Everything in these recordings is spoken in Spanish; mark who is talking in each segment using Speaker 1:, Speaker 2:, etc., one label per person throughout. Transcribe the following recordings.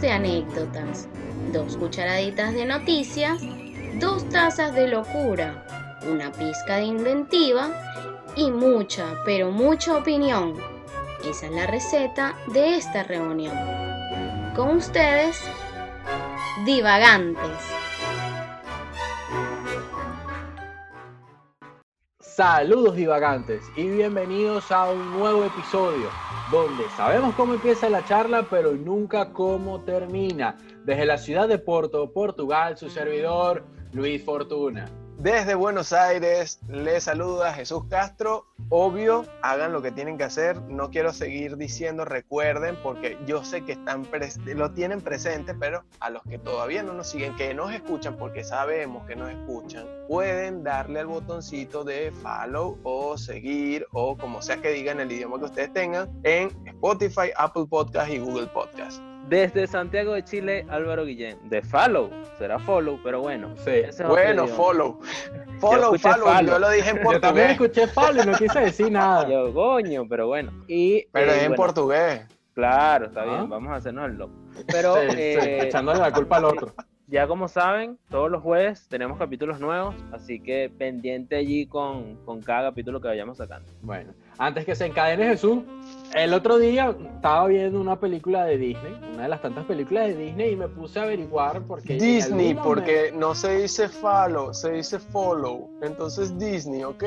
Speaker 1: De anécdotas, dos cucharaditas de noticias, dos tazas de locura, una pizca de inventiva y mucha, pero mucha opinión. Esa es la receta de esta reunión. Con ustedes, divagantes.
Speaker 2: Saludos divagantes y bienvenidos a un nuevo episodio donde sabemos cómo empieza la charla pero nunca cómo termina. Desde la ciudad de Porto, Portugal, su servidor Luis Fortuna.
Speaker 3: Desde Buenos Aires les saluda Jesús Castro. Obvio, hagan lo que tienen que hacer. No quiero seguir diciendo, recuerden, porque yo sé que están lo tienen presente, pero a los que todavía no nos siguen, que nos escuchan, porque sabemos que nos escuchan, pueden darle al botoncito de follow o seguir o como sea que digan el idioma que ustedes tengan en Spotify, Apple Podcast y Google Podcast.
Speaker 4: Desde Santiago de Chile, Álvaro Guillén. De follow, será follow, pero bueno.
Speaker 3: Sí. bueno, follow. Follow, follow, yo lo dije en portugués. Yo
Speaker 2: también escuché follow y no quise decir nada.
Speaker 4: Yo, coño, pero bueno. Y,
Speaker 3: pero es en portugués.
Speaker 4: Claro, está bien, ah. vamos a hacernos el loco. Pero,
Speaker 2: eh, echándole la culpa al otro.
Speaker 4: Ya como saben, todos los jueves tenemos capítulos nuevos, así que pendiente allí con, con cada capítulo que vayamos sacando.
Speaker 2: Bueno, antes que se encadene Jesús, el otro día estaba viendo una película de Disney, una de las tantas películas de Disney, y me puse a averiguar por qué.
Speaker 3: Disney, porque no se dice follow, se dice follow. Entonces Disney, ¿ok?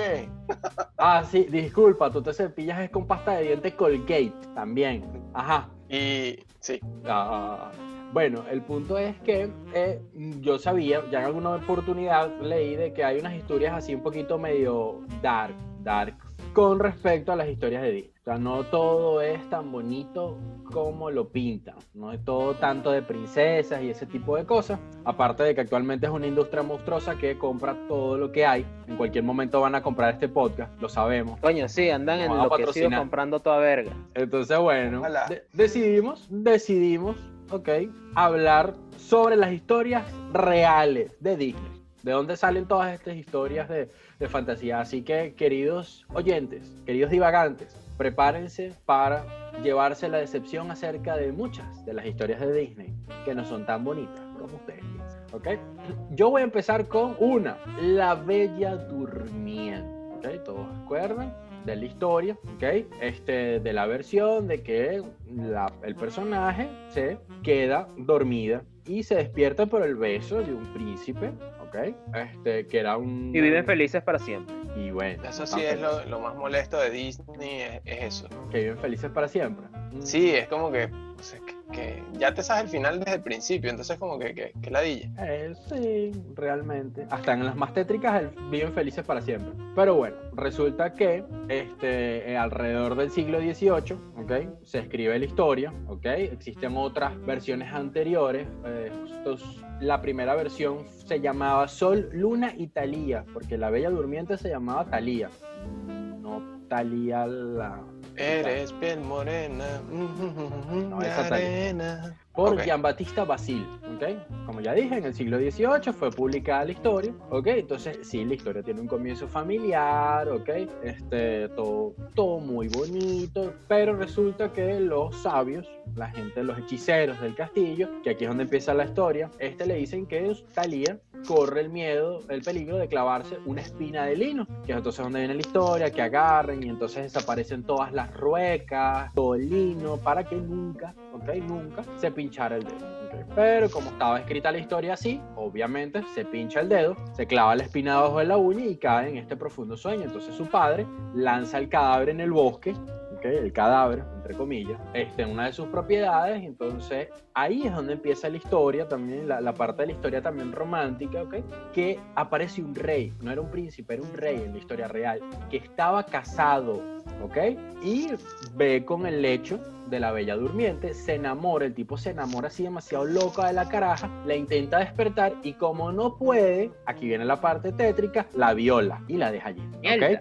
Speaker 2: ah, sí, disculpa, tú te cepillas es con pasta de dientes Colgate también. Ajá.
Speaker 3: Y sí. Ah,
Speaker 2: bueno, el punto es que eh, yo sabía, ya en alguna oportunidad leí de que hay unas historias así un poquito medio dark, dark, con respecto a las historias de Disney. O sea, no todo es tan bonito como lo pintan. No es todo tanto de princesas y ese tipo de cosas. Aparte de que actualmente es una industria monstruosa que compra todo lo que hay. En cualquier momento van a comprar este podcast, lo sabemos.
Speaker 4: Coño, sí, andan en lo que comprando toda verga.
Speaker 2: Entonces, bueno, decidimos, decidimos ok, hablar sobre las historias reales de Disney. ¿De dónde salen todas estas historias de, de fantasía? Así que, queridos oyentes, queridos divagantes, prepárense para llevarse la decepción acerca de muchas de las historias de Disney que no son tan bonitas como ustedes piensan. ¿ok? Yo voy a empezar con una, La Bella Durmiente. ¿ok? ¿Todos acuerdan? de la historia, ¿ok? Este, de la versión de que el personaje se queda dormida y se despierta por el beso de un príncipe, ¿ok? Este, que era un...
Speaker 4: Y viven felices para siempre.
Speaker 2: Y bueno.
Speaker 3: Eso sí es lo, más molesto de Disney, es, eso.
Speaker 2: Que viven felices para siempre.
Speaker 3: Sí, es como que que ya te sabes el final desde el principio, entonces como que, que, que ladilla.
Speaker 2: Eh, sí, realmente. Hasta en las más tétricas viven felices para siempre. Pero bueno, resulta que este, eh, alrededor del siglo XVIII, ¿okay? Se escribe la historia, ¿ok? Existen otras versiones anteriores. Eh, la primera versión se llamaba Sol, Luna y Talía, porque la Bella Durmiente se llamaba Talía. No Talía la
Speaker 3: Eres piel morena.
Speaker 2: No, esa arena. Por Gian Battista Basil, ¿ok? Como ya dije, en el siglo XVIII fue publicada la historia, ¿ok? Entonces, sí, la historia tiene un comienzo familiar, ¿ok? Este, todo, todo muy bonito, pero resulta que los sabios, la gente, los hechiceros del castillo, que aquí es donde empieza la historia, este le dicen que Talía corre el miedo, el peligro de clavarse una espina de lino, que es entonces donde viene la historia, que agarren y entonces desaparecen todas las ruecas, todo el lino, para que nunca, ok, nunca se pinchara el dedo. Pero como estaba escrita la historia así, obviamente se pincha el dedo, se clava la espina debajo de la uña y cae en este profundo sueño. Entonces su padre lanza el cadáver en el bosque el cadáver, entre comillas, este, en una de sus propiedades. Entonces ahí es donde empieza la historia, también la, parte de la historia también romántica, ¿okay? que aparece un rey, no era un príncipe, era un rey en la historia real, que estaba casado, ¿ok? Y ve con el lecho de la bella durmiente, se enamora, el tipo se enamora así demasiado loca de la caraja, la intenta despertar y como no puede, aquí viene la parte tétrica, la viola y la deja allí. ¿okay?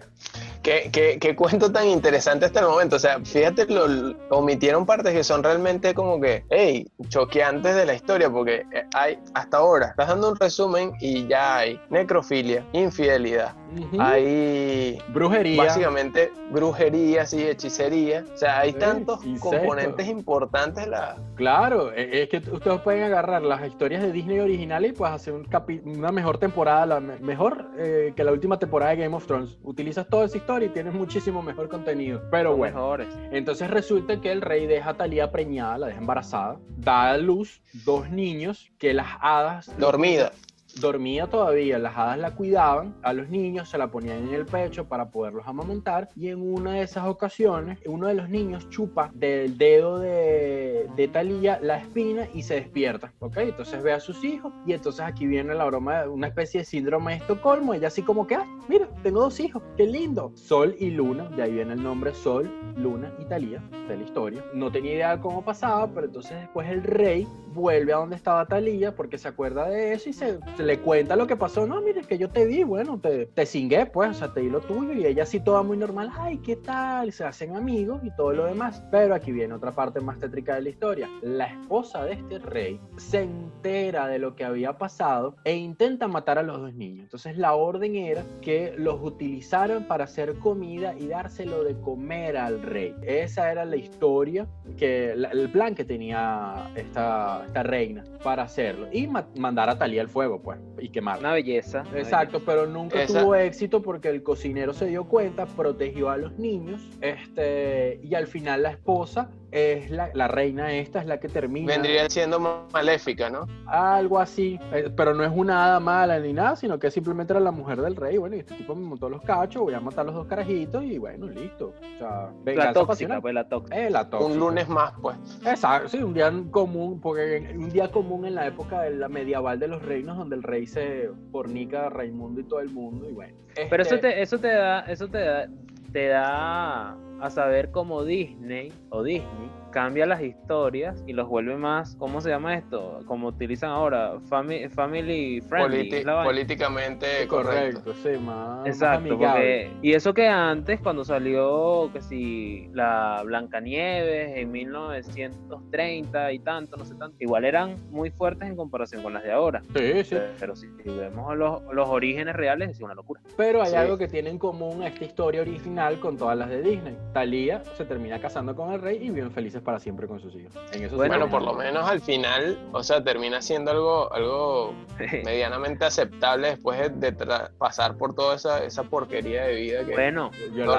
Speaker 3: ¿Qué, cuento tan interesante hasta el momento. O sea, fíjate, lo, omitieron partes que son realmente como que, hey, choqueantes de la historia, porque eh, hay hasta ahora, estás dando un resumen y ya hay necrofilia, infidelidad, hay
Speaker 2: brujería.
Speaker 3: Básicamente brujería, sí, hechicería. O sea, hay tantos componentes importantes. La...
Speaker 2: Claro, e, es que ustedes pueden agarrar las historias de Disney originales y pues hacer un una mejor temporada, la mejor eh, que la última temporada de Game of Thrones. Utilizas toda esa historia y tienes muchísimo mejor contenido. Pero bueno, mejores. entonces resulta que el rey deja a Talía preñada, la deja embarazada, da a luz dos niños que las hadas...
Speaker 3: Dormida
Speaker 2: dormía todavía, las hadas la cuidaban, a los niños se la ponían en el pecho para poderlos amamentar y en una de esas ocasiones uno de los niños chupa del dedo de, de Talía la espina y se despierta, ¿ok? Entonces ve a sus hijos y entonces aquí viene la broma de una especie de síndrome de Estocolmo, ella así como que, ah, mira, tengo dos hijos, qué lindo. Sol y Luna, de ahí viene el nombre Sol, Luna y Talía de la historia. No tenía idea de cómo pasaba, pero entonces después el rey vuelve a donde estaba Talía porque se acuerda de eso y se le cuenta lo que pasó. No, mire, que yo te vi, bueno, te, te cingué, pues, o sea, te di lo tuyo y ella sí toda muy normal. Ay, ¿qué tal? Se hacen amigos y todo lo demás. Pero aquí viene otra parte más tétrica de la historia. La esposa de este rey se entera de lo que había pasado e intenta matar a los dos niños. Entonces la orden era que los utilizaran para hacer comida y dárselo de comer al rey. Esa era la historia, que el plan que tenía esta, esta reina para hacerlo. Y mandar a Talía al fuego, pues y quemar.
Speaker 4: Una belleza.
Speaker 2: Exacto, pero nunca tuvo éxito porque el cocinero se dio cuenta, protegió a los niños, este, y al final la esposa es la, la, reina esta, es la que termina.
Speaker 3: Vendría siendo maléfica, ¿no?
Speaker 2: Algo así, eh, pero no es una hada mala ni nada, sino que simplemente era la mujer del rey. Bueno, y este tipo me montó los cachos, voy a matar a los dos carajitos y bueno, listo. O sea,
Speaker 4: la tóxica, pues la tóxica.
Speaker 2: Eh, la tóxica.
Speaker 3: Un lunes más, pues.
Speaker 2: Exacto, sí, un día común, porque un día común en la época de la medieval de los reinos, donde el rey se fornica a Raimundo y todo el mundo, y bueno.
Speaker 4: Pero eso este te, eso te da, eso te da, te da a saber cómo Disney o Disney cambia las historias y los vuelve más, ¿cómo se llama esto? Como utilizan ahora, family, family friendly.
Speaker 3: políticamente correcto.
Speaker 2: sí, más.
Speaker 4: Exacto, y eso que antes, cuando salió, que si la Blancanieves en 1930 y tanto, no sé tanto, igual eran muy fuertes en comparación con las de ahora.
Speaker 2: Sí, sí.
Speaker 4: Pero, si vemos los, los, orígenes reales, es una locura.
Speaker 2: Pero hay algo que tiene en común esta historia original con todas las de Disney. Talía se termina casando con el rey y viven felices para siempre con sus hijos.
Speaker 3: bueno, por lo menos al final, o sea, termina siendo algo, algo medianamente aceptable después de, pasar por toda esa, esa porquería de vida que
Speaker 4: bueno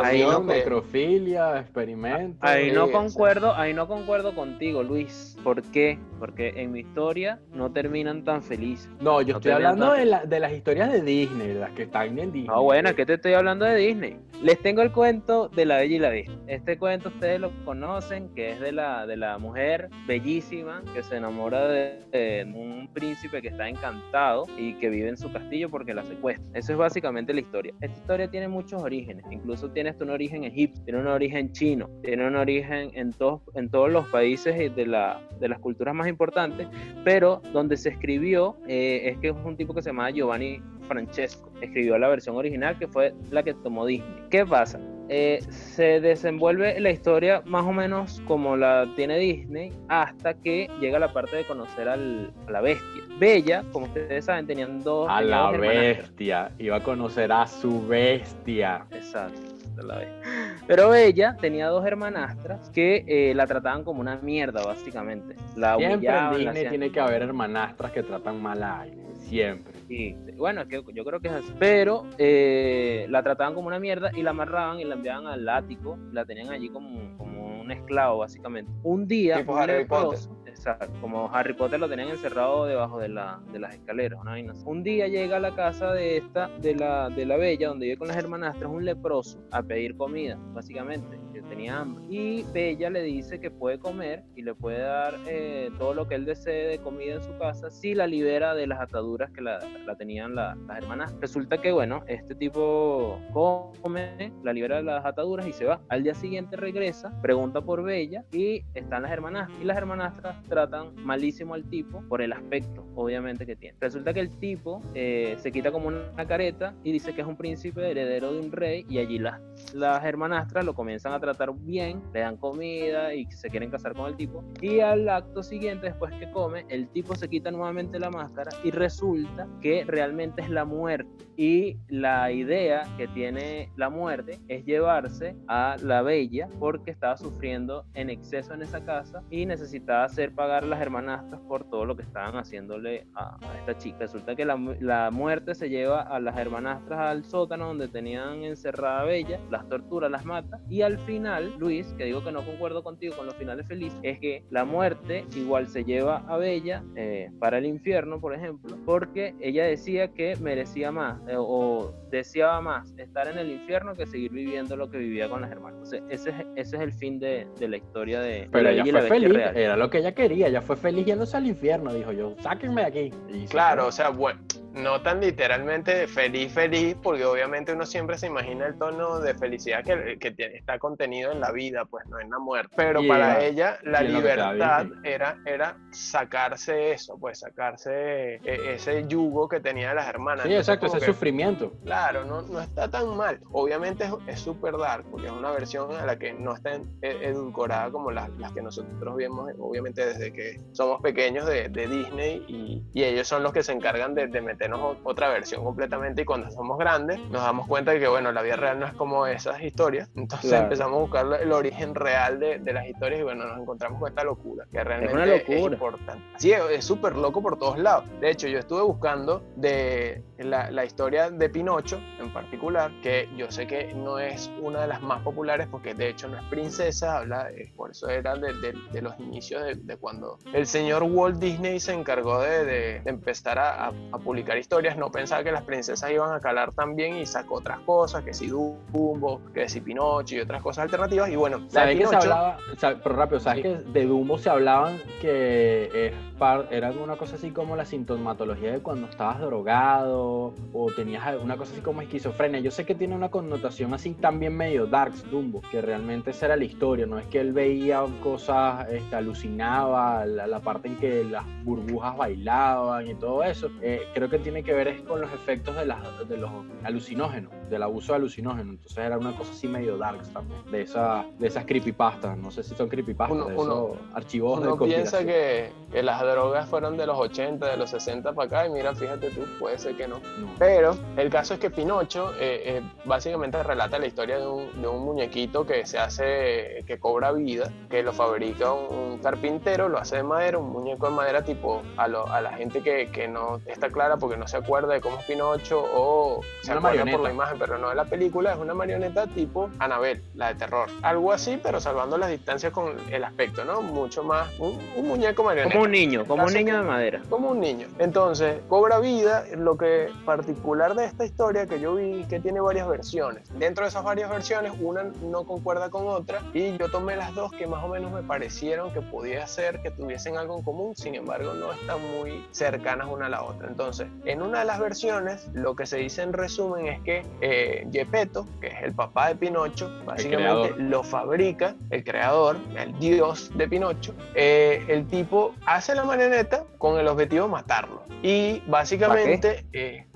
Speaker 2: ahí no necrofilia experimentos.
Speaker 4: Ahí no concuerdo ahí no concuerdo contigo Luis. ¿por qué? porque en mi historia no terminan tan felices.
Speaker 2: No yo estoy hablando de, la, de, las historias de Disney las que están en Disney.
Speaker 4: Ah bueno que te estoy hablando de Disney. Les tengo el cuento de la Bella y la Bestia este cuento ustedes lo conocen que es de la, de la mujer bellísima que se enamora de, un príncipe que está encantado y que vive en su castillo porque la secuestra. Eso es básicamente la historia. Esta historia tiene muchos orígenes, incluso tiene un origen egipcio, tiene un origen chino, tiene un origen en todos, en todos los países de, la, de las culturas más importantes, pero donde se escribió eh, es que es un tipo que se llama Giovanni Francesco. Escribió la versión original que fue la que tomó Disney. ¿Qué pasa? Eh, se desenvuelve la historia más o menos como la tiene Disney hasta que llega la parte de conocer a la bestia. Bella, como ustedes saben, tenían dos.
Speaker 2: A la bestia, iba a conocer a su bestia.
Speaker 4: Exacto. La Pero ella tenía dos hermanastras que eh, la trataban como una mierda, básicamente. La
Speaker 2: Siempre en Disney tiene que haber hermanastras que tratan mal a alguien siempre.
Speaker 4: Sí, bueno, que yo creo que es así. Pero eh, la trataban como una mierda y la amarraban y la enviaban al ático. La tenían allí como, como un esclavo, básicamente. Un día, como Harry Potter lo tenían encerrado debajo de, la, las escaleras. Un día llega a la casa de esta, de la, la Bella, donde vive con las hermanastras, un leproso a pedir comida, básicamente tenía hambre. Y Bella le dice que puede comer y le puede dar eh, todo lo que él desee de comida en su casa si la libera de las ataduras que la, la tenían las hermanas. Resulta que, bueno, este tipo come, la libera de las ataduras y se va. Al día siguiente regresa, pregunta por Bella y están las hermanas. Y las hermanastras tratan malísimo al tipo por el aspecto, obviamente, que tiene. Resulta que el tipo eh, se quita como una careta y dice que es un príncipe heredero de un rey y allí las, las hermanastras lo comienzan a tratar bien, le dan comida y se quieren casar con el tipo. Y al acto siguiente, después que come, el tipo se quita nuevamente la máscara y resulta que realmente es la muerte. Y la idea que tiene la muerte es llevarse a la bella porque estaba sufriendo en exceso en esa casa y necesitaba hacer pagar las hermanastras por todo lo que estaban haciéndole a, esta chica. Resulta que la, la, muerte se lleva a las hermanastras al sótano donde tenían encerrada a Bella, las tortura, las mata y al final, Luis, que digo que no concuerdo contigo con los finales felices, es que la muerte igual se lleva a Bella eh, para el infierno, por ejemplo, porque ella decía que merecía más eh, o deseaba más estar en el infierno que seguir viviendo lo que vivía con las hermanas. ese, es, ese es el fin de, de la historia de,
Speaker 2: Pero ella fue feliz, era lo que ella quería, ella fue feliz yéndose al infierno, dijo yo, sáquenme de aquí.
Speaker 3: claro, o sea, bueno no tan literalmente feliz, feliz, porque obviamente uno siempre se imagina el tono de felicidad que, que está contenido en la vida, pues no en la muerte. Pero para ella la libertad era, era sacarse eso, pues sacarse e, ese yugo que tenía de las hermanas.
Speaker 2: Sí, exacto, ese sufrimiento.
Speaker 3: Claro, no, no está tan mal. Obviamente es súper dark, porque es una versión a la que no está e, edulcorada como las, las que nosotros vemos, obviamente desde que somos pequeños de, de Disney y, y, ellos son los que se encargan de, de meter otra versión completamente y cuando somos grandes nos damos cuenta de que, bueno, la vida real no es como esas historias. Entonces empezamos a buscar el origen real de, de, las historias y bueno, nos encontramos con esta locura, que realmente es, locura. importante. Sí, es súper loco por todos lados. De hecho, yo estuve buscando de la, la, historia de Pinocho en particular, que yo sé que no es una de las más populares porque de hecho no es princesa, habla, por eso era de, de los inicios de, cuando el señor Walt Disney se encargó de, empezar a, a publicar historias, no pensaba que las princesas iban a calar tan bien y sacó otras cosas, que si Dumbo, que si Pinocho y otras cosas alternativas. Y bueno,
Speaker 2: ¿sabes que se hablaba, pero rápido, ¿sabes que de Dumbo se hablaban que era una cosa así como la sintomatología de cuando estabas drogado o tenías alguna cosa así como esquizofrenia? Yo sé que tiene una connotación así también medio darks, Dumbo, que realmente esa era la historia, no es que él veía cosas, este, alucinaba, la, parte en que las burbujas bailaban y todo eso. Eh, creo que tiene que ver es con los efectos de, las, de los alucinógenos, del abuso de alucinógenos. Entonces era una cosa así medio dark también, de, esa, de esas creepypastas. No sé si son creepypastas, uno, de esos archivos
Speaker 3: uno piensa que, que, las drogas fueron de los 80, de los 60 para acá, y mira, fíjate tú, puede ser que no. Pero el caso es que Pinocho eh, eh, básicamente relata la historia de un, de un, muñequito que se hace, que cobra vida, que lo fabrica un, carpintero, lo hace de madera, un muñeco de madera tipo a, a la gente que, que no está clara porque no se acuerda de cómo es Pinocho o se una acuerda por la imagen, pero no de la película, es una marioneta tipo Anabel, la de terror. Algo así, pero salvando las distancias con el aspecto, ¿no? Mucho más, un, muñeco marioneta.
Speaker 4: Como un niño, como un niño de madera.
Speaker 3: Como un niño. Entonces, cobra vida, lo que particular de esta historia que yo vi que tiene varias versiones. Dentro de esas varias versiones, una no concuerda con otra y yo tomé las dos que más o menos me parecieron que podía ser que tuviesen algo en común, sin embargo no están muy cercanas una a la otra. Entonces, en una de las versiones, lo que se dice en resumen es que eh, Gepetto, que es el papá de Pinocho, básicamente lo fabrica, el creador, el dios de Pinocho. Eh, el tipo hace la marioneta con el objetivo de matarlo. Y básicamente, eh,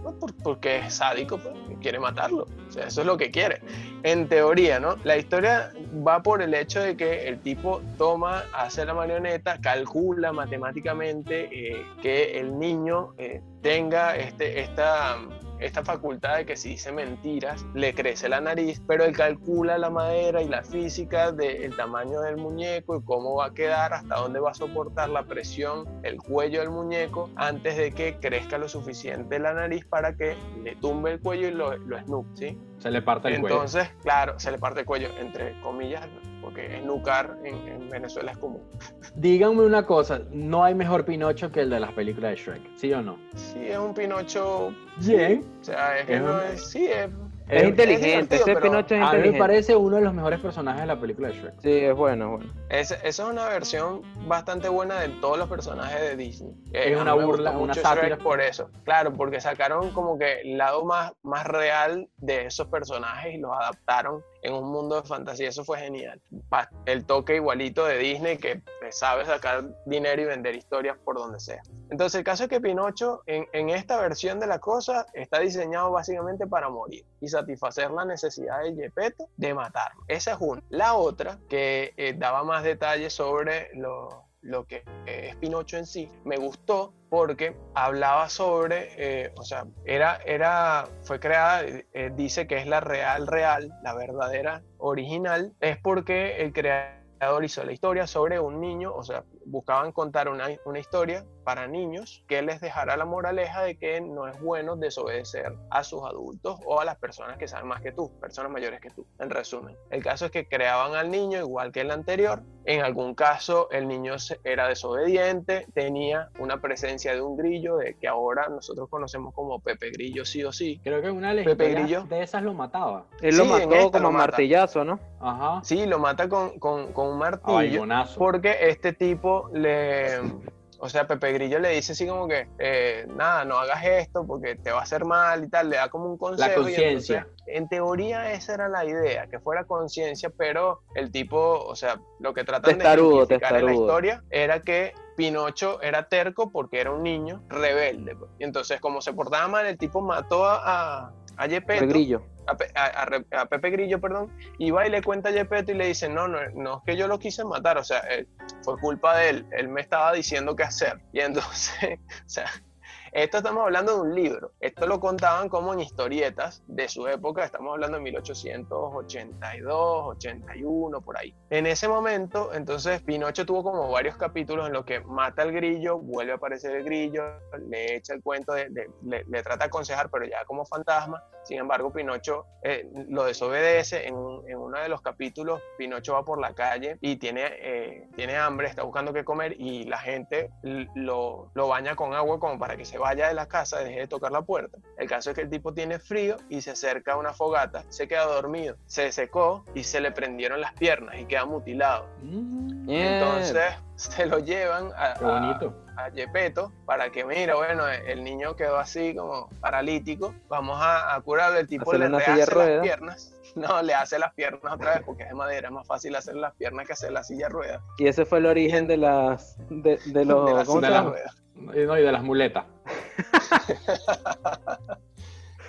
Speaker 3: porque es sádico, pues, quiere matarlo. O sea, eso es lo que quiere. En teoría, ¿no? La historia va por el hecho de que el tipo toma, hace la marioneta, calcula matemáticamente que el niño tenga este, esta, esta facultad de que si dice mentiras le crece la nariz, pero él calcula la madera y la física del tamaño del muñeco y cómo va a quedar, hasta dónde va a soportar la presión, el cuello del muñeco, antes de que crezca lo suficiente la nariz para que le tumbe el cuello y lo, lo ¿sí?
Speaker 2: Se le parte el cuello.
Speaker 3: Entonces, claro, se le parte el cuello, entre comillas, porque esnucar en, en Venezuela es común.
Speaker 2: Díganme una cosa, no hay mejor Pinocho que el de las películas de Shrek, ¿sí o no?
Speaker 3: Sí, es un Pinocho...
Speaker 2: Bien.
Speaker 3: O sea, es, que no es, sí, es
Speaker 4: es, inteligente, ese Pinocho es inteligente. A mí
Speaker 2: me parece uno de los mejores personajes de la película de Shrek.
Speaker 4: Sí, es bueno, bueno.
Speaker 3: esa es una versión bastante buena de todos los personajes de Disney.
Speaker 2: Es una burla, una sátira.
Speaker 3: por eso. Claro, porque sacaron como que el lado más, más real de esos personajes y los adaptaron en un mundo de fantasía. Eso fue genial. El toque igualito de Disney que sabe sacar dinero y vender historias por donde sea. Entonces el caso es que Pinocho en, esta versión de la cosa está diseñado básicamente para morir. ¿Y satisfacer la necesidad de Gepetto de matarlo. Esa es una. La otra, que eh, daba más detalles sobre lo, lo que es Pinocho en sí, me gustó porque hablaba sobre, eh, o sea, era, era, fue creada, eh, dice que es la real, real, la verdadera original, es porque el creador hizo la historia sobre un niño, o sea, buscaban contar una, una, historia para niños que les dejara la moraleja de que no es bueno desobedecer a sus adultos o a las personas que saben más que tú, personas mayores que tú, en resumen. El caso es que creaban al niño igual que el anterior. En algún caso el niño era desobediente, tenía una presencia de un grillo de que ahora nosotros conocemos como Pepe Grillo sí o sí.
Speaker 2: Creo que una Pepe Grillo de esas lo mataba.
Speaker 4: Él lo mató como martillazo, ¿no?
Speaker 3: Ajá. Sí, lo mata con, con, con un martillo. porque este tipo le, o sea, Pepe Grillo le dice así como que, eh, nada, no hagas esto porque te va a hacer mal y tal, le da como un consejo.
Speaker 2: La conciencia.
Speaker 3: En teoría esa era la idea, que fuera conciencia, pero el tipo, o sea, lo que tratan de explicar en la historia era que Pinocho era terco porque era un niño rebelde. Pues. Y entonces, como se portaba mal, el tipo mató a, a, a
Speaker 4: Grillo
Speaker 3: a, Pepe Grillo, perdón, y va y le cuenta a Yepeto y le dice, no, no, no es que yo lo quise matar, o sea, eh, fue culpa de él, él me estaba diciendo qué hacer. Y entonces, o sea, esto estamos hablando de un libro. Esto lo contaban como en historietas de su época. Estamos hablando de 1882, 81, por ahí. En ese momento, entonces, Pinocho tuvo como varios capítulos en los que mata al grillo, vuelve a aparecer el grillo, le echa el cuento, de, le, trata de aconsejar, pero ya como fantasma. Sin embargo, Pinocho eh, lo desobedece. En, uno de los capítulos, Pinocho va por la calle y tiene, eh, tiene hambre, está buscando qué comer y la gente lo, lo baña con agua como para que se vaya de la casa, deje de tocar la puerta. El caso es que el tipo tiene frío y se acerca a una fogata, se queda dormido, se secó y se le prendieron las piernas y queda mutilado. Mm. Entonces se lo llevan a, a, Yepeto para que, mira, bueno, el niño quedó así como paralítico, vamos a, curarle, el tipo le rehace las piernas. No, le hace las piernas otra vez porque es de madera, es más fácil hacer las piernas que hacer la silla rueda.
Speaker 4: Y ese fue el origen de las de, los
Speaker 2: de no, y de las muletas.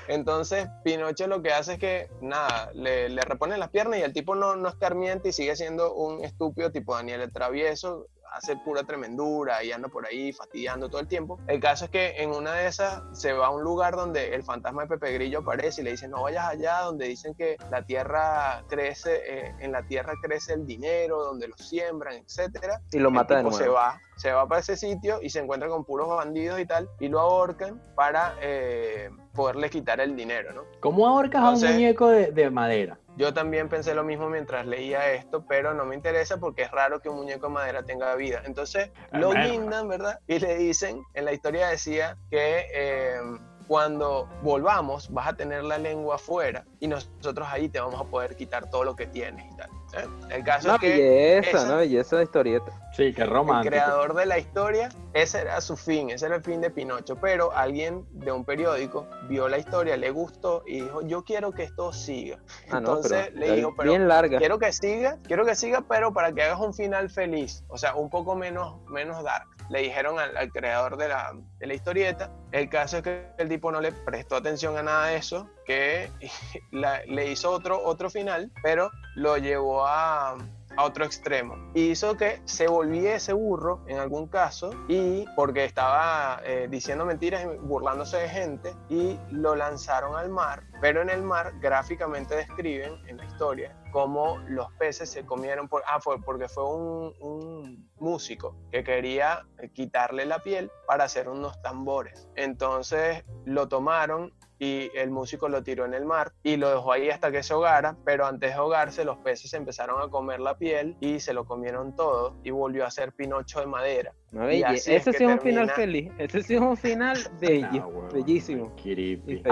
Speaker 3: Entonces, Pinocho lo que hace es que, nada, le, le repone las piernas y el tipo no, no escarmienta y sigue siendo un estúpido tipo Daniel el Travieso, hace pura tremendura y anda por ahí fastidiando todo el tiempo. El caso es que en una de esas se va a un lugar donde el fantasma de Pepe Grillo aparece y le dice, no vayas allá, donde dicen que la tierra crece, eh, en la tierra crece el dinero, donde lo siembran, etcétera.
Speaker 4: Y lo mata de nuevo.
Speaker 3: Se va, se va para ese sitio y se encuentra con puros bandidos y tal, y lo ahorcan para eh, poderle quitar el dinero, ¿no?
Speaker 2: ¿Cómo ahorcas a un muñeco de madera?
Speaker 3: Yo también pensé lo mismo mientras leía esto, pero no me interesa porque es raro que un muñeco de madera tenga vida. Entonces lo guindan, ¿verdad? Y le dicen, en la historia decía que eh, cuando volvamos vas a tener la lengua afuera y nosotros ahí te vamos a poder quitar todo lo que tienes y tal. ¿Eh? El caso es que
Speaker 4: belleza, ¿no? Belleza de historieta.
Speaker 2: Sí, qué romántico.
Speaker 3: El creador de la historia, ese era su fin, ese era el fin de Pinocho, pero alguien de un periódico vio la historia, le gustó y dijo, yo quiero que esto siga. Ah, Entonces le dijo, pero bien larga. quiero que siga, quiero que siga, pero para que hagas un final feliz, o sea, un poco menos, menos dark le dijeron al, creador de la, de la, historieta. El caso es que el tipo no le prestó atención a nada de eso, que le hizo otro, otro final, pero lo llevó a, a otro extremo. Hizo que se volviese burro en algún caso y porque estaba eh, diciendo mentiras y burlándose de gente y lo lanzaron al mar, pero en el mar gráficamente describen en la historia cómo los peces se comieron por, ah, porque fue un, un músico que quería quitarle la piel para hacer unos tambores. Entonces lo tomaron y el músico lo tiró en el mar y lo dejó ahí hasta que se ahogara, pero antes de ahogarse los peces empezaron a comer la piel y se lo comieron todo y volvió a ser Pinocho de madera.
Speaker 4: ese sí es un final feliz, ese sí es un final bello, bellísimo.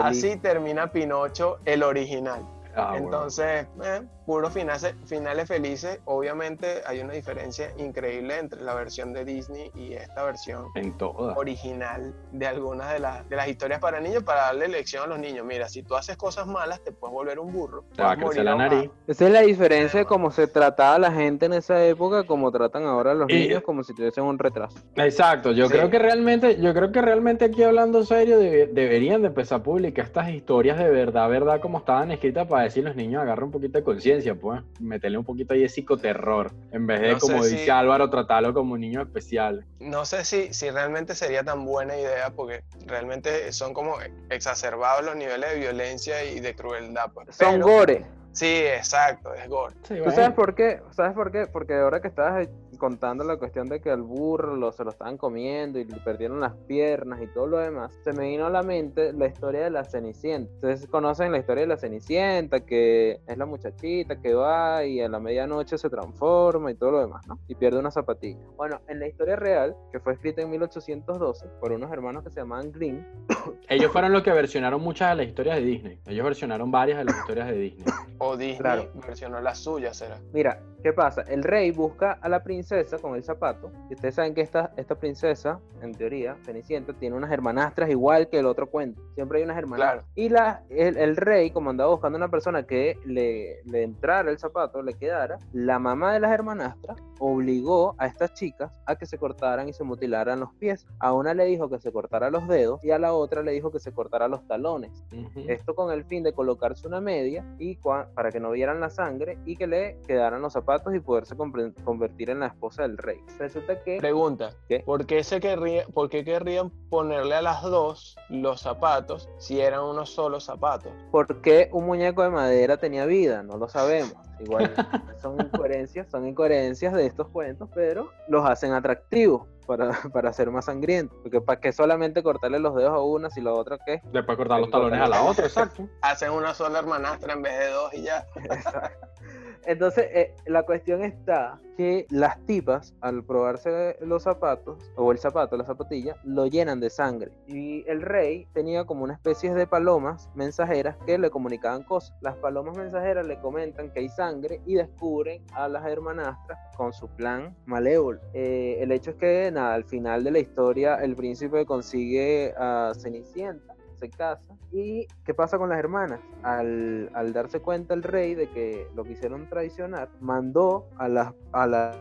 Speaker 3: Así termina Pinocho el original. Ah, Entonces, eh, puros finales, finales felices. Obviamente hay una diferencia increíble entre la versión de Disney y esta versión
Speaker 2: en
Speaker 3: original de algunas de, las de las historias para niños para darle lección a los niños. Mira, si tú haces cosas malas, te puedes volver un burro.
Speaker 2: Te va a crecer la nariz.
Speaker 4: Esa es la diferencia de cómo se trataba la gente en esa época, como tratan ahora a los niños, como si tuviesen un retraso.
Speaker 2: Exacto, yo creo que realmente, yo creo que realmente aquí hablando serio, deberían de empezar a publicar estas historias de verdad, verdad, como estaban escritas para decir los niños agarren un poquito de conciencia, pues, meterle un poquito ahí de psicoterror, en vez de, como dice Álvaro, tratarlo como un niño especial.
Speaker 3: No sé si, si realmente sería tan buena idea, porque realmente son como exacerbados los niveles de violencia y de crueldad. Pues.
Speaker 4: Son gore.
Speaker 3: Sí, exacto, es gore.
Speaker 4: ¿Tú sabes por qué? ¿Sabes por qué? Porque ahora que estabas contando la cuestión de que al burro lo, se lo estaban comiendo y le perdieron las piernas y todo lo demás, se me vino a la mente la historia de la Cenicienta. Ustedes conocen la historia de la Cenicienta, que es la muchachita que va y a la medianoche se transforma y todo lo demás, ¿no? Y pierde una zapatilla. Bueno, en la historia real, que fue escrita en 1812 por unos hermanos que se llamaban Green.
Speaker 2: Ellos fueron los que versionaron muchas de las historias de Disney. Ellos versionaron varias de las historias de Disney.
Speaker 3: O Disney versionó las suyas, ¿será?
Speaker 4: Mira, ¿qué pasa? El rey busca a la princesa con el zapato. Y ustedes saben que esta, esta princesa, en teoría, Cenicienta, tiene unas hermanastras igual que el otro cuento. Siempre hay unas hermanastras. Y la, el, rey, como andaba buscando una persona que le, le entrara el zapato, le quedara, la mamá de las hermanastras obligó a estas chicas a que se cortaran y se mutilaran los pies. A una le dijo que se cortara los dedos y a la otra le dijo que se cortara los talones. Esto con el fin de colocarse una media y para que no vieran la sangre y que le quedaran los zapatos y poderse convertir en la esposa del rey. Resulta que...
Speaker 3: Pregunta, ¿por, qué se querría, ¿por qué querrían ponerle a las dos los zapatos si eran unos solos zapatos?
Speaker 4: Porque un muñeco de madera tenía vida, no lo sabemos. Igual son incoherencias, son incoherencias de estos cuentos, pero los hacen atractivos. Para, para ser más sangrientos. Porque para qué solamente cortarle los dedos a una si la otra qué.
Speaker 2: Después cortar los talones a la otra, exacto.
Speaker 3: Hacen una sola hermanastra en vez de dos y ya.
Speaker 4: Entonces, eh, la cuestión está que las tipas, al probarse los zapatos, o el zapato, la zapatilla, lo llenan de sangre. Y el rey tenía como una especie de palomas mensajeras que le comunicaban cosas. Las palomas mensajeras le comentan que hay sangre y descubren a las hermanastras con su plan malévolo. Eh, el hecho es que, nada, al final de la historia, el príncipe consigue a Cenicienta se casa. ¿Y qué pasa con las hermanas? Al, al, darse cuenta el rey de que lo quisieron traicionar, mandó a, las, a, la,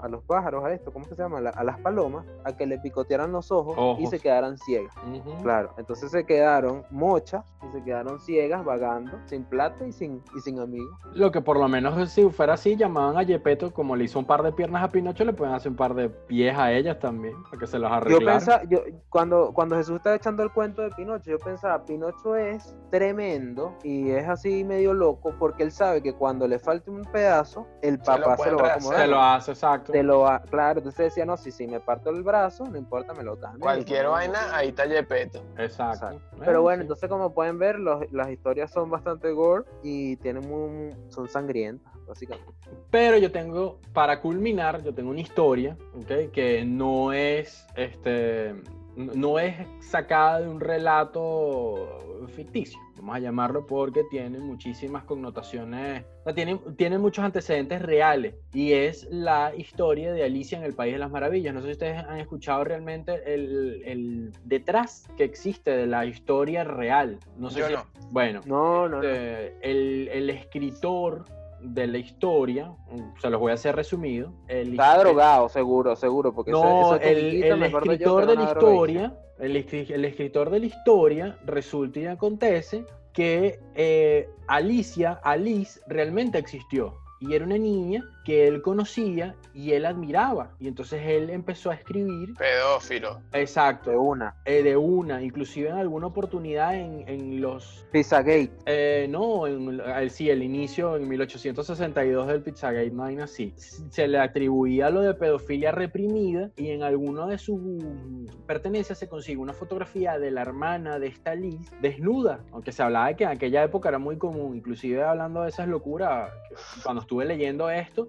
Speaker 4: a, los pájaros, a esto, ¿cómo se llama? A, las palomas, a que le picotearan los ojos, y se quedaran ciegas. Claro, entonces se quedaron mochas y se quedaron ciegas, vagando, sin plata y sin, y sin amigos.
Speaker 2: Lo que por lo menos si fuera así, llamaban a Yepeto, como le hizo un par de piernas a Pinocho, le pueden hacer un par de pies a ellas también, para que se los arreglaran.
Speaker 4: Yo pensaba, yo, cuando, cuando Jesús está echando el cuento de Pinocho, yo pensaba, Pinocho es tremendo y es así medio loco porque él sabe que cuando le falte un pedazo, el papá se lo, va a acomodar.
Speaker 2: Se lo hace, exacto.
Speaker 4: Se lo va, claro, entonces decía, no, si, si me parto el brazo, no importa, me lo dan.
Speaker 3: Cualquier vaina, ahí está Yepeto.
Speaker 2: Exacto.
Speaker 4: Pero bueno, entonces como pueden ver, las historias son bastante gore y tienen muy, son sangrientas. Básicamente.
Speaker 2: Pero yo tengo, para culminar, yo tengo una historia, ¿okay? Que no es, este, no es sacada de un relato ficticio, vamos a llamarlo porque tiene muchísimas connotaciones, tiene, tiene muchos antecedentes reales y es la historia de Alicia en el País de las Maravillas. No sé si ustedes han escuchado realmente el, detrás que existe de la historia real. No sé
Speaker 3: Yo
Speaker 2: si,
Speaker 3: no.
Speaker 2: Bueno,
Speaker 4: no, no,
Speaker 2: este, El, el escritor de la historia, se los voy a hacer resumido.
Speaker 4: El Está drogado, seguro, seguro, porque
Speaker 2: no, el, escritor de la historia, el, escritor de la historia resulta y acontece que eh, Alicia, Alice, realmente existió y era una niña que él conocía y él admiraba. Y entonces él empezó a escribir.
Speaker 3: Pedófilo.
Speaker 2: Exacto.
Speaker 4: De una.
Speaker 2: Eh, de una. Inclusive en alguna oportunidad en, en los...
Speaker 4: Pizzagate.
Speaker 2: Eh, no, en, sí, el inicio en 1862 del Pizzagate, no hay así. Se le atribuía lo de pedofilia reprimida y en alguno de sus pertenencias se consigue una fotografía de la hermana de esta Liz desnuda. Aunque se hablaba de que en aquella época era muy común. Inclusive hablando de esas locuras, cuando estuve leyendo esto,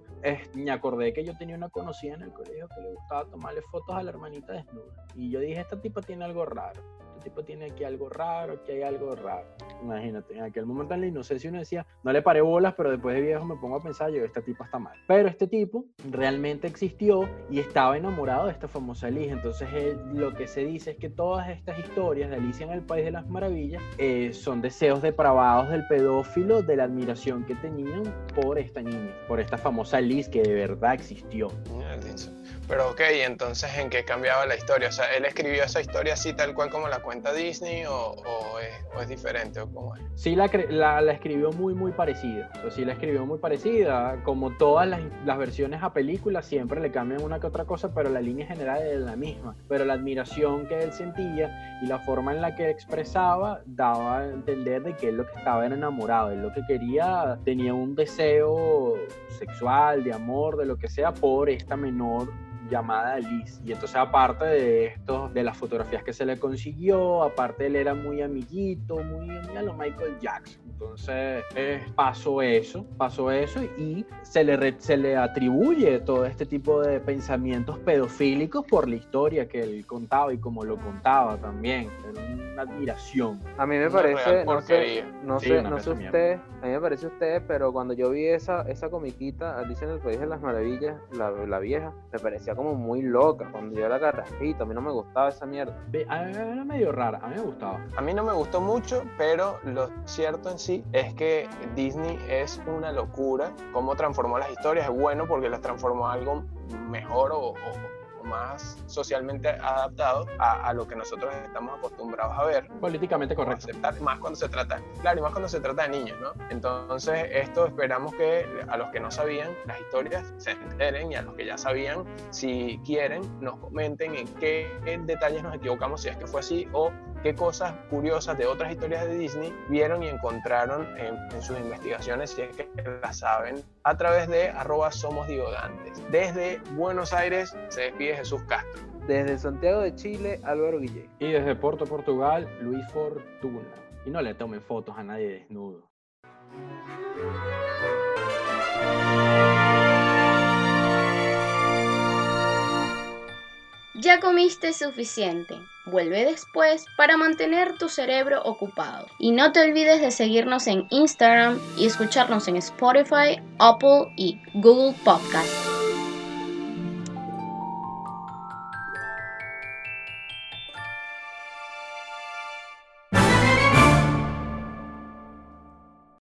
Speaker 2: me acordé que yo tenía una conocida en el colegio que le gustaba tomarle fotos a la hermanita desnuda. Y yo dije, esta tipa tiene algo raro. Tipo tiene aquí algo raro, aquí hay algo raro. Imagínate, en aquel momento en la inocencia uno decía, no le paré bolas, pero después de viejo me pongo a pensar, yo, este tipo está mal. Pero este tipo realmente existió y estaba enamorado de esta famosa Alicia. Entonces lo que se dice es que todas estas historias de Alicia en el País de las Maravillas eh, son deseos depravados del pedófilo, de la admiración que tenían por esta niña, por esta famosa Alice que de verdad existió.
Speaker 3: Pero ok, entonces ¿en qué cambiaba la historia? O sea, ¿él escribió esa historia así tal cual como la cuenta Disney o, es, diferente o cómo es?
Speaker 2: Sí, la, la, escribió muy, muy parecida. O sí, la escribió muy parecida. Como todas las, las, versiones a películas, siempre le cambian una que otra cosa, pero la línea general es la misma. Pero la admiración que él sentía y la forma en la que expresaba daba a entender de que él lo que estaba era enamorado. Él lo que quería, tenía un deseo sexual, de amor, de lo que sea, por esta menor llamada Liz. Y entonces aparte de esto, de las fotografías que se le consiguió, aparte él era muy amiguito, muy, muy a lo Michael Jackson. Entonces eh, pasó eso, pasó eso y se le, se le atribuye todo este tipo de pensamientos pedofílicos por la historia que él contaba y como lo contaba también. Era una admiración.
Speaker 4: A mí me parece, no sé, no sé, no sé usted, a mí me parece usted, pero cuando yo vi esa, esa comiquita, Alicia en el País de las Maravillas, la, la vieja, me parecía como muy loca. Cuando yo la carraspito, a mí no me gustaba esa mierda.
Speaker 2: A mí era medio rara, a mí me gustaba.
Speaker 3: A mí no me gustó mucho, pero lo cierto en sí es que Disney es una locura. Cómo transformó las historias es bueno porque las transformó a algo mejor o más socialmente adaptado a, lo que nosotros estamos acostumbrados a ver.
Speaker 2: Políticamente correcto.
Speaker 3: Aceptar, más cuando se trata, claro, y más cuando se trata de niños, ¿no? Entonces, esto esperamos que a los que no sabían las historias se enteren y a los que ya sabían, si quieren, nos comenten en qué detalles nos equivocamos, si es que fue así, o qué cosas curiosas de otras historias de Disney vieron y encontraron en, sus investigaciones, si es que las saben, a través de arroba somos Desde Buenos Aires se despide Jesús Castro.
Speaker 4: Desde Santiago de Chile, Álvaro Guillén.
Speaker 2: Y desde Porto, Portugal, Luis Fortuna. Y no le tomen fotos a nadie desnudo.
Speaker 1: Ya comiste suficiente. Vuelve después para mantener tu cerebro ocupado. Y no te olvides de seguirnos en Instagram y escucharnos en Spotify, Apple y Google Podcast.